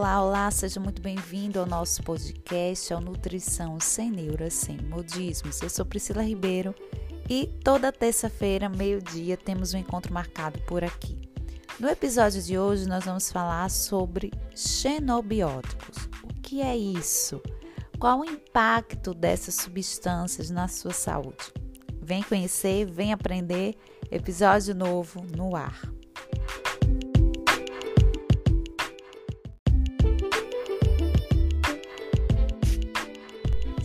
Olá, olá, seja muito bem-vindo ao nosso podcast, ao Nutrição Sem Neuras, Sem Modismos. Eu sou Priscila Ribeiro e toda terça-feira, meio-dia, temos um encontro marcado por aqui. No episódio de hoje, nós vamos falar sobre xenobióticos. O que é isso? Qual o impacto dessas substâncias na sua saúde? Vem conhecer, vem aprender. Episódio novo no ar.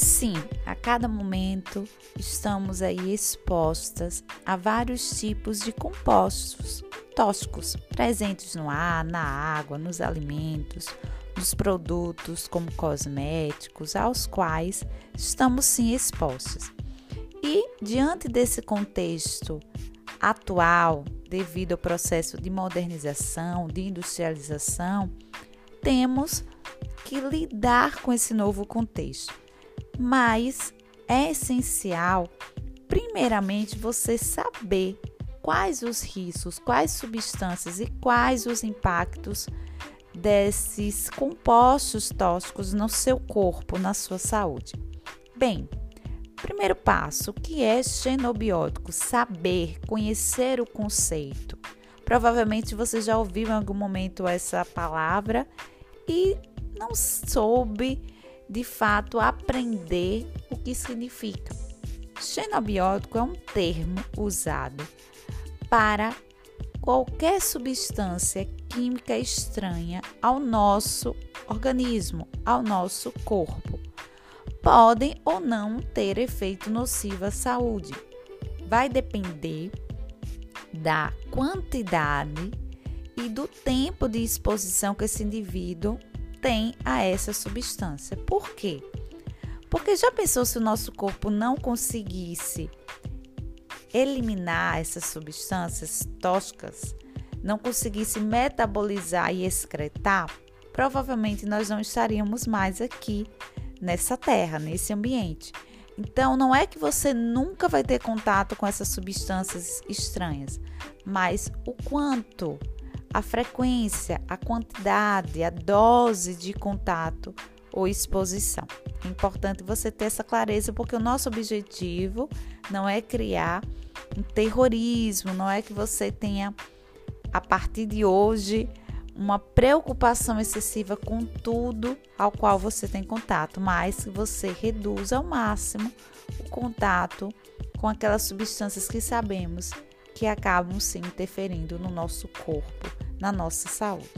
Sim, a cada momento estamos aí expostas a vários tipos de compostos tóxicos presentes no ar, na água, nos alimentos, nos produtos como cosméticos, aos quais estamos sim expostos. E diante desse contexto atual, devido ao processo de modernização, de industrialização, temos que lidar com esse novo contexto mas é essencial, primeiramente, você saber quais os riscos, quais substâncias e quais os impactos desses compostos tóxicos no seu corpo, na sua saúde. Bem, primeiro passo, que é xenobiótico? Saber, conhecer o conceito. Provavelmente você já ouviu em algum momento essa palavra e não soube de fato aprender o que significa. Xenobiótico é um termo usado para qualquer substância química estranha ao nosso organismo, ao nosso corpo. Podem ou não ter efeito nocivo à saúde. Vai depender da quantidade e do tempo de exposição que esse indivíduo tem a essa substância. Por quê? Porque já pensou se o nosso corpo não conseguisse eliminar essas substâncias tóxicas, não conseguisse metabolizar e excretar, provavelmente nós não estaríamos mais aqui nessa terra, nesse ambiente. Então, não é que você nunca vai ter contato com essas substâncias estranhas, mas o quanto a frequência, a quantidade, a dose de contato ou exposição. É importante você ter essa clareza, porque o nosso objetivo não é criar um terrorismo, não é que você tenha, a partir de hoje, uma preocupação excessiva com tudo ao qual você tem contato, mas que você reduza ao máximo o contato com aquelas substâncias que sabemos que acabam se interferindo no nosso corpo, na nossa saúde.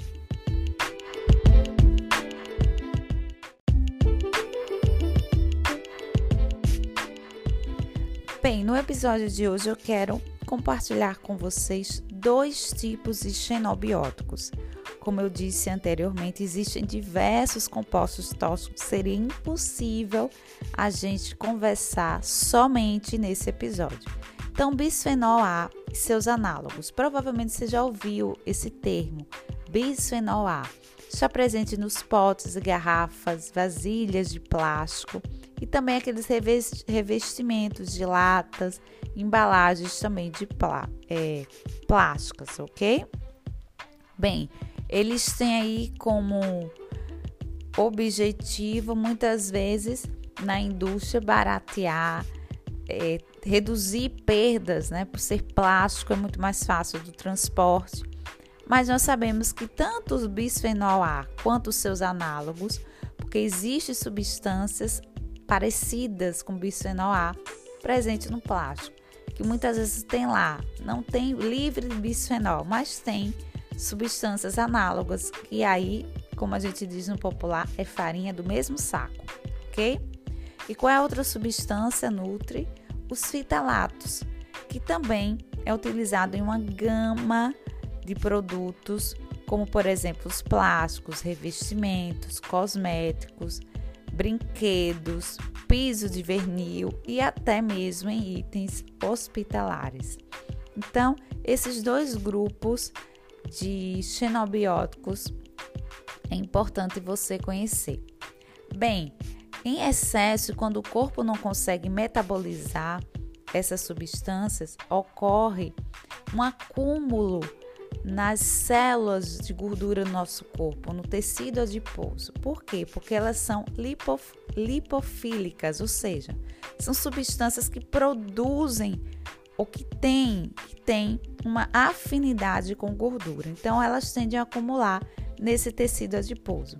Bem, no episódio de hoje eu quero compartilhar com vocês dois tipos de xenobióticos. Como eu disse anteriormente, existem diversos compostos tóxicos, seria impossível a gente conversar somente nesse episódio. Então, bisfenol A e seus análogos. Provavelmente você já ouviu esse termo, bisfenol A. Está presente nos potes, garrafas, vasilhas de plástico e também aqueles revestimentos de latas, embalagens também de plá é, plásticas, ok? Bem, eles têm aí como objetivo muitas vezes na indústria baratear é, reduzir perdas, né? Por ser plástico é muito mais fácil do transporte. Mas nós sabemos que tanto o bisfenol A quanto os seus análogos, porque existem substâncias parecidas com bisfenol A presente no plástico, que muitas vezes tem lá, não tem livre de bisfenol, mas tem substâncias análogas, que aí, como a gente diz no popular, é farinha do mesmo saco, ok? E qual é a outra substância nutre? Os fitalatos, que também é utilizado em uma gama de produtos, como por exemplo os plásticos, revestimentos, cosméticos, brinquedos, piso de vernil e até mesmo em itens hospitalares. Então, esses dois grupos de xenobióticos é importante você conhecer. Bem, em excesso, quando o corpo não consegue metabolizar essas substâncias, ocorre um acúmulo nas células de gordura do nosso corpo, no tecido adiposo. Por quê? Porque elas são lipof lipofílicas, ou seja, são substâncias que produzem ou que têm, que têm uma afinidade com gordura. Então, elas tendem a acumular nesse tecido adiposo.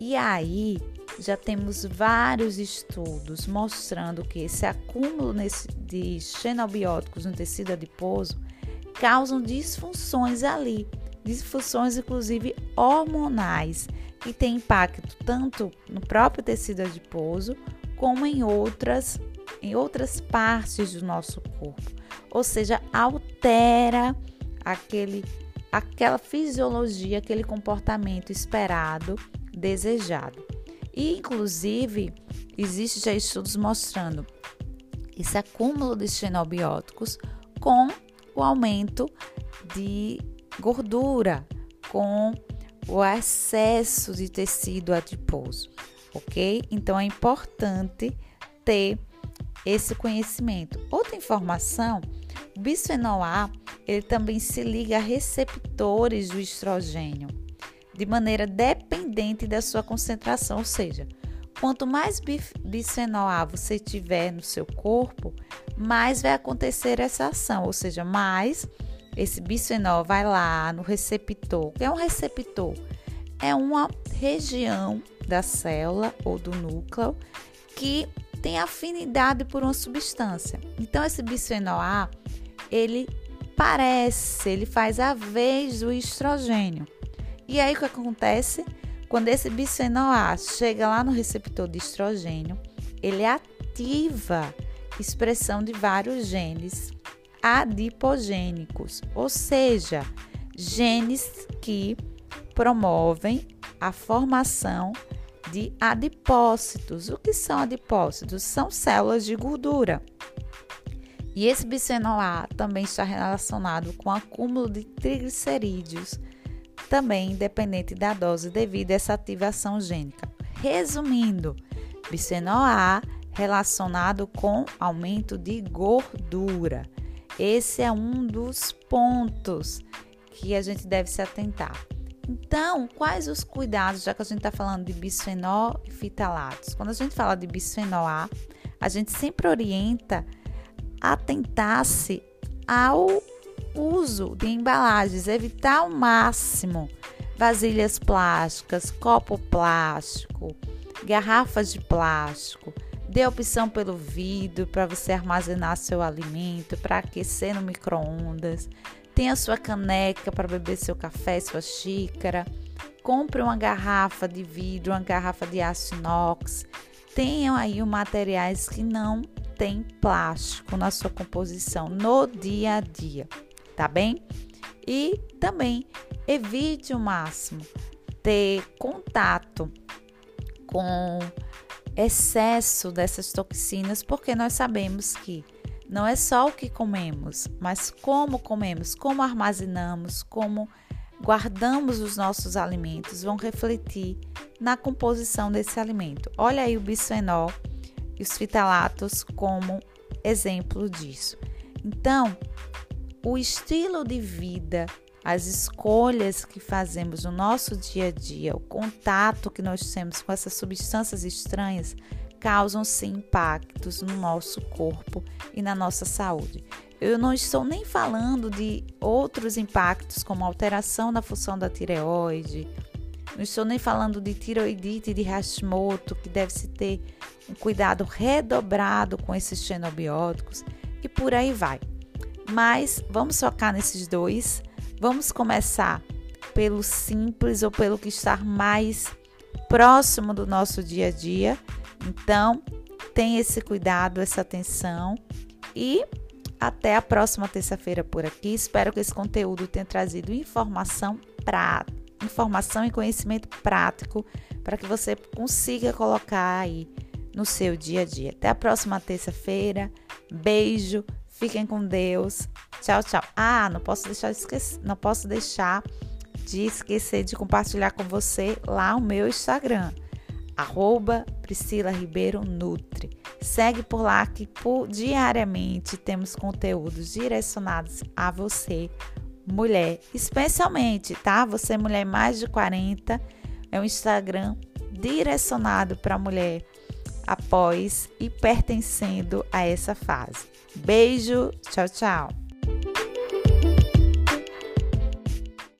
E aí, já temos vários estudos mostrando que esse acúmulo de xenobióticos no tecido adiposo causam disfunções ali, disfunções inclusive hormonais, que têm impacto tanto no próprio tecido adiposo como em outras em outras partes do nosso corpo. Ou seja, altera aquele aquela fisiologia, aquele comportamento esperado, desejado. E inclusive existe já estudos mostrando esse acúmulo de xenobióticos com o aumento de gordura, com o excesso de tecido adiposo, ok? Então é importante ter esse conhecimento. Outra informação, o bisfenol A, ele também se liga a receptores do estrogênio de maneira dependente da sua concentração, ou seja, quanto mais bisfenol A você tiver no seu corpo, mais vai acontecer essa ação, ou seja, mais esse bisfenol vai lá no receptor. O que é um receptor? É uma região da célula ou do núcleo que tem afinidade por uma substância. Então esse bisfenol A, ele parece, ele faz a vez do estrogênio. E aí o que acontece? Quando esse bisfenol A chega lá no receptor de estrogênio, ele ativa expressão de vários genes adipogênicos, ou seja, genes que promovem a formação de adipócitos. O que são adipócitos? São células de gordura. E esse bisfenol A também está relacionado com o acúmulo de triglicerídeos, também independente da dose devido a essa ativação gênica. Resumindo, bisfenol A relacionado com aumento de gordura. Esse é um dos pontos que a gente deve se atentar. Então, quais os cuidados, já que a gente está falando de bisfenol e fitalatos? Quando a gente fala de bisfenol A, a gente sempre orienta a tentar-se ao uso de embalagens, evitar ao máximo vasilhas plásticas, copo plástico, garrafas de plástico, Dê opção pelo vidro para você armazenar seu alimento, para aquecer no micro-ondas. Tenha sua caneca para beber seu café, sua xícara. Compre uma garrafa de vidro, uma garrafa de aço inox. Tenham aí materiais que não tem plástico na sua composição no dia a dia, tá bem? E também evite o máximo ter contato com excesso dessas toxinas, porque nós sabemos que não é só o que comemos, mas como comemos, como armazenamos, como guardamos os nossos alimentos vão refletir na composição desse alimento. Olha aí o bisfenol e os fitalatos como exemplo disso. Então, o estilo de vida as escolhas que fazemos no nosso dia a dia, o contato que nós temos com essas substâncias estranhas, causam sim impactos no nosso corpo e na nossa saúde. Eu não estou nem falando de outros impactos, como alteração na função da tireoide, não estou nem falando de tiroidite de Hashimoto, que deve-se ter um cuidado redobrado com esses xenobióticos e por aí vai. Mas vamos focar nesses dois Vamos começar pelo simples ou pelo que está mais próximo do nosso dia a dia. Então, tenha esse cuidado, essa atenção e até a próxima terça-feira por aqui. Espero que esse conteúdo tenha trazido informação para informação e conhecimento prático para que você consiga colocar aí no seu dia a dia. Até a próxima terça-feira. Beijo, fiquem com Deus. Tchau, tchau. Ah, não posso deixar de esquecer, não posso deixar de esquecer de compartilhar com você lá o meu Instagram, arroba Priscila Ribeiro Nutri. Segue por lá que por, diariamente temos conteúdos direcionados a você. mulher, especialmente, tá? Você mulher mais de 40, é um Instagram direcionado para mulher após e pertencendo a essa fase. Beijo, tchau, tchau.